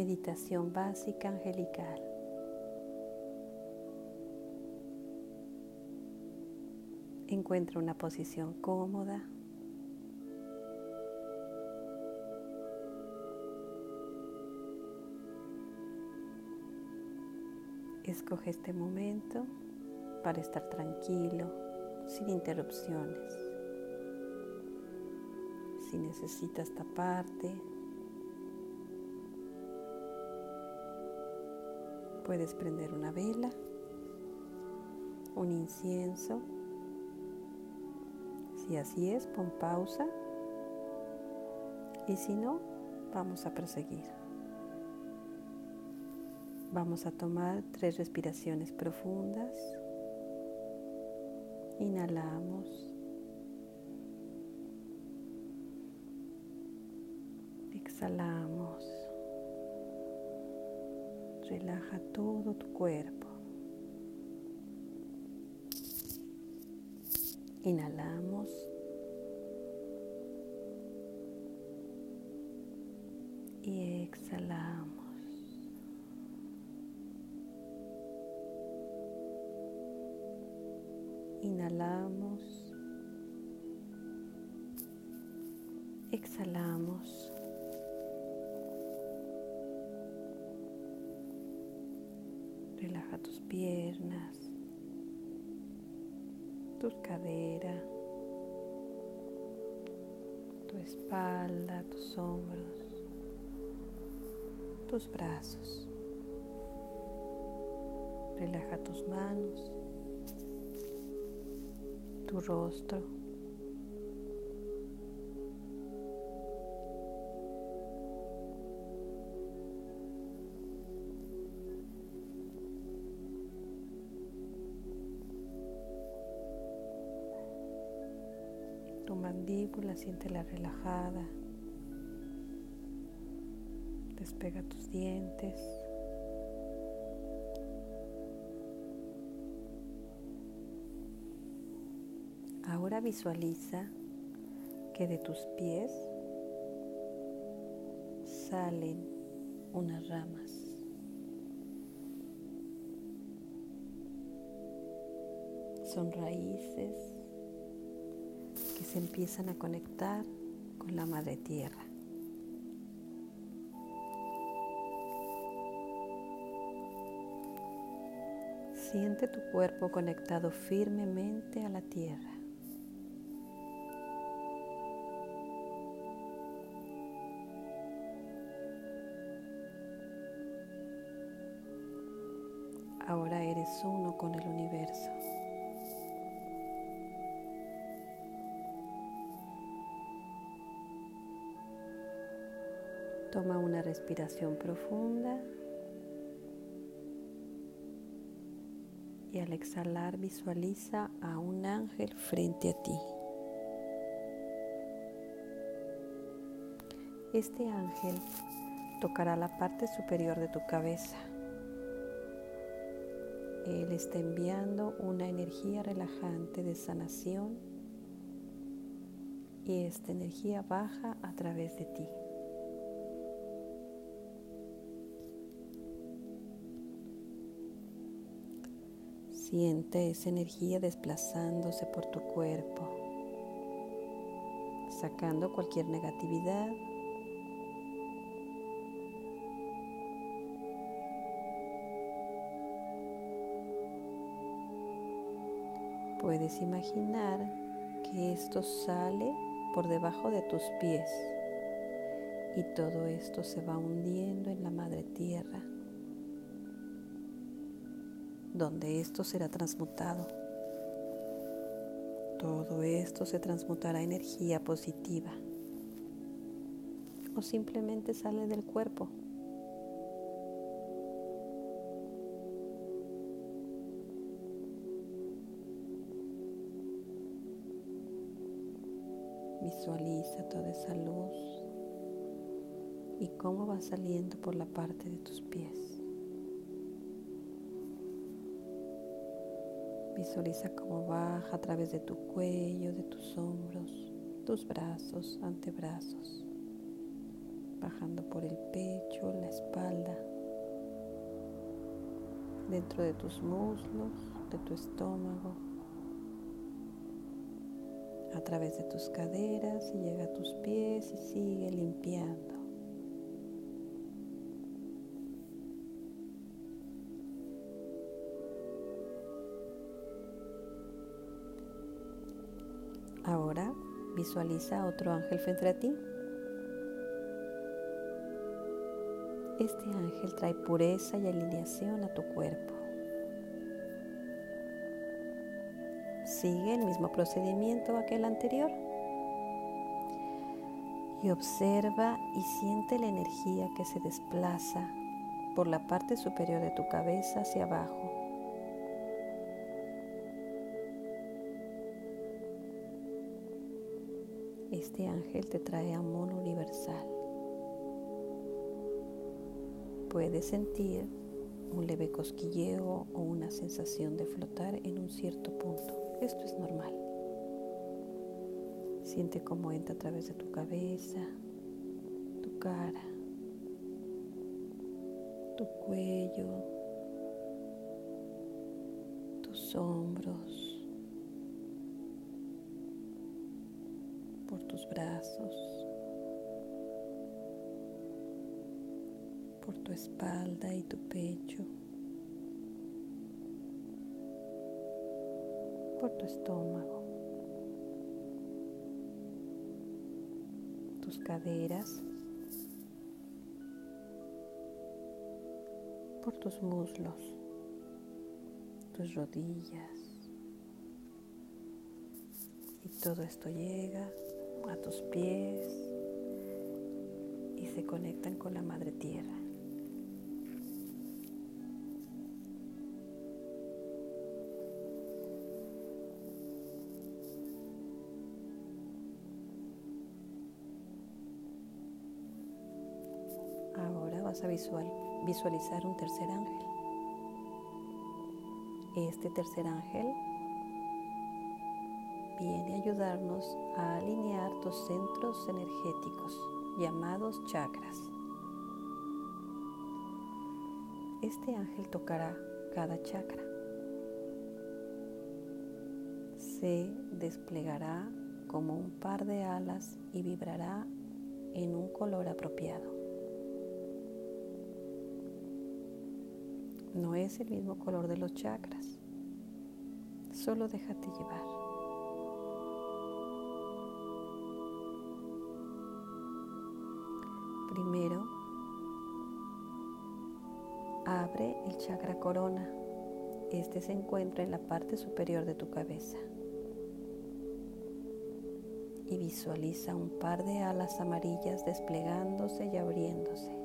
Meditación básica angelical. Encuentra una posición cómoda. Escoge este momento para estar tranquilo, sin interrupciones. Si necesitas taparte, puedes prender una vela, un incienso. Si así es, pon pausa. Y si no, vamos a proseguir. Vamos a tomar tres respiraciones profundas. Inhalamos. Exhalamos. Relaja todo tu cuerpo. Inhalamos. Y exhalamos. Inhalamos. Exhalamos. Relaja tus piernas, tus caderas, tu espalda, tus hombros, tus brazos. Relaja tus manos tu rostro. Siéntela relajada. Despega tus dientes. Ahora visualiza que de tus pies salen unas ramas. Son raíces se empiezan a conectar con la madre tierra. Siente tu cuerpo conectado firmemente a la tierra. Ahora eres uno con el universo. Toma una respiración profunda y al exhalar visualiza a un ángel frente a ti. Este ángel tocará la parte superior de tu cabeza él está enviando una energía relajante de sanación y esta energía baja a través de ti. Siente esa energía desplazándose por tu cuerpo, sacando cualquier negatividad. Puedes imaginar que esto sale por debajo de tus pies y todo esto se va hundiendo en la madre tierra, donde esto será transmutado. Todo esto se transmutará a energía positiva o simplemente sale del cuerpo Visualiza toda esa luz y cómo va saliendo por la parte de tus pies. Visualiza cómo baja a través de tu cuello, de tus hombros, tus brazos, antebrazos. bajando por el pecho, la espalda, dentro de tus muslos, de tu estómago, a través de tus caderas y llega a tus pies y sigue limpiando. Ahora visualiza otro ángel frente a ti. Este ángel trae pureza y alineación a tu cuerpo. Sigue el mismo procedimiento que el anterior. Y observa y siente la energía que se desplaza por la parte superior de tu cabeza hacia abajo. Este ángel te trae amor universal. Puedes sentir un leve cosquilleo o una sensación de flotar en un cierto punto. Esto es normal. Siente cómo entra a través de tu cabeza, tu cara, tu cuello, tus hombros, tus brazos, por tu espalda y tu pecho. por tu estómago, tus caderas, por tus muslos, tus rodillas. Y todo esto llega a tus pies y se conectan con la madre tierra. vas a visualizar un tercer ángel. Este tercer ángel viene a ayudarnos a alinear tus centros energéticos llamados chakras. Este ángel tocará cada chakra. Se desplegará como un par de alas y vibrará en un color apropiado. No es el mismo color de los chakras. Solo déjate llevar. Primero, abre el chakra corona. Este se encuentra en la parte superior de tu cabeza. Y visualiza un par de alas amarillas desplegándose y abriéndose.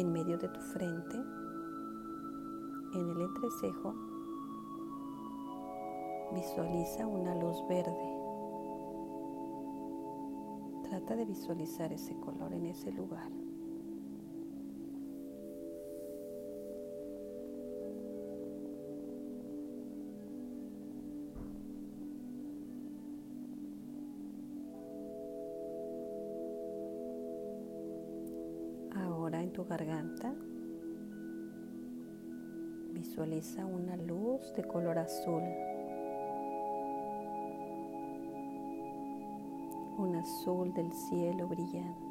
En medio de tu frente, en el entrecejo, visualiza una luz verde. Trata de visualizar ese color en ese lugar. Ahora en tu garganta visualiza una luz de color azul. Un azul del cielo brillante.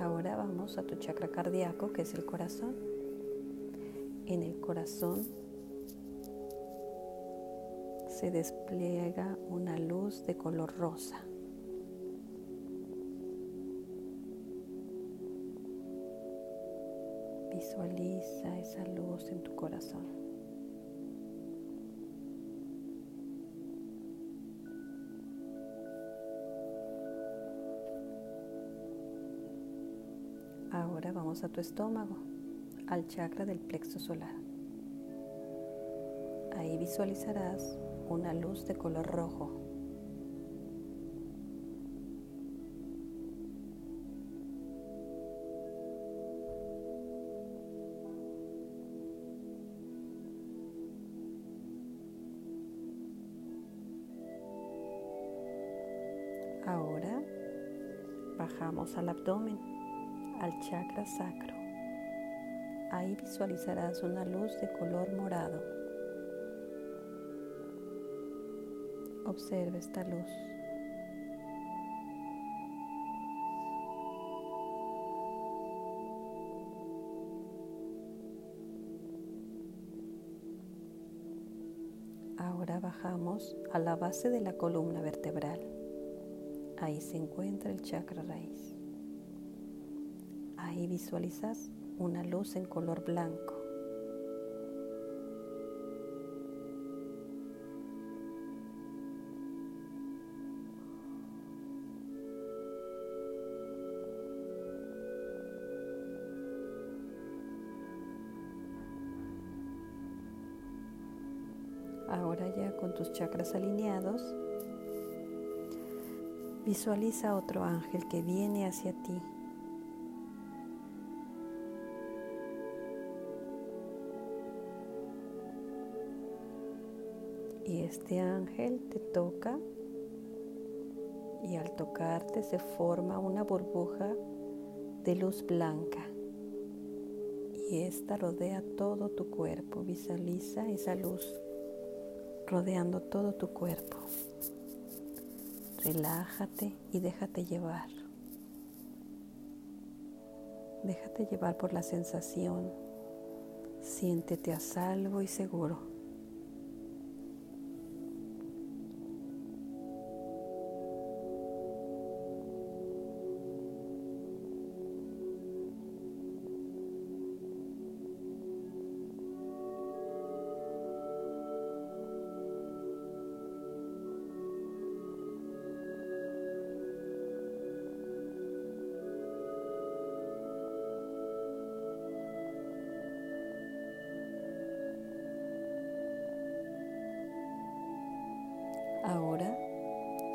Ahora vamos a tu chakra cardíaco, que es el corazón. En el corazón se despliega una luz de color rosa. Visualiza esa luz en tu corazón. Ahora vamos a tu estómago, al chakra del plexo solar. Ahí visualizarás una luz de color rojo. Ahora bajamos al abdomen, al chakra sacro. Ahí visualizarás una luz de color morado. Observa esta luz. Ahora bajamos a la base de la columna vertebral. Ahí se encuentra el chakra raíz. Ahí visualizas una luz en color blanco. Ahora ya con tus chakras alineados, Visualiza otro ángel que viene hacia ti. Y este ángel te toca y al tocarte se forma una burbuja de luz blanca y esta rodea todo tu cuerpo. Visualiza esa luz rodeando todo tu cuerpo. Relájate y déjate llevar. Déjate llevar por la sensación. Siéntete a salvo y seguro.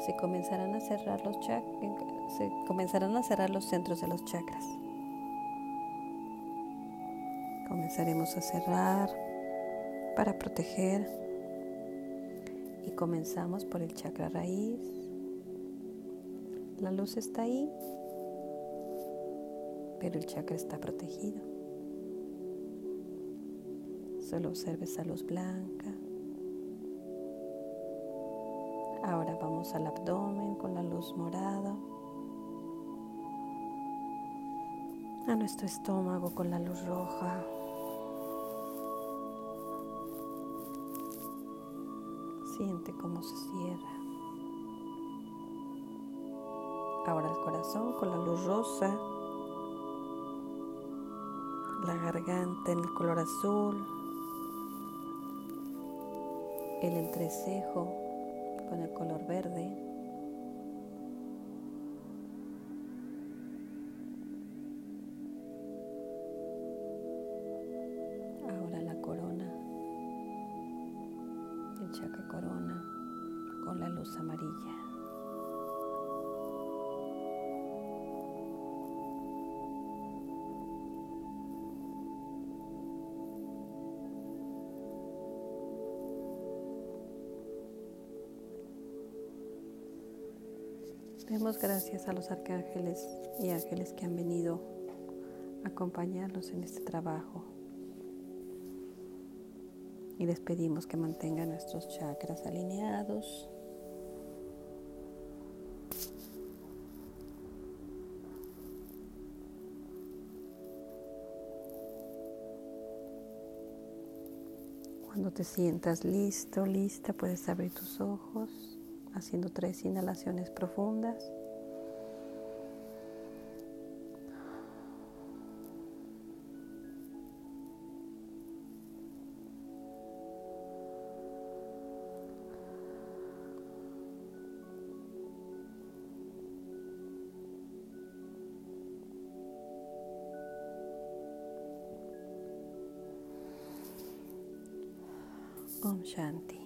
Se comenzarán a cerrar los se comenzarán a cerrar los centros de los chakras. Comenzaremos a cerrar para proteger y comenzamos por el chakra raíz. La luz está ahí, pero el chakra está protegido. Solo observe esa luz blanca. Ahora vamos al abdomen con la luz morada. A nuestro estómago con la luz roja. Siente cómo se cierra. Ahora el corazón con la luz rosa. La garganta en el color azul. El entrecejo con el color verde. Ahora la corona, el chakra corona con la luz amarilla. Gracias a los arcángeles y ángeles que han venido a acompañarnos en este trabajo. Y les pedimos que mantengan nuestros chakras alineados. Cuando te sientas listo, lista, puedes abrir tus ojos haciendo tres inhalaciones profundas. Om शांति।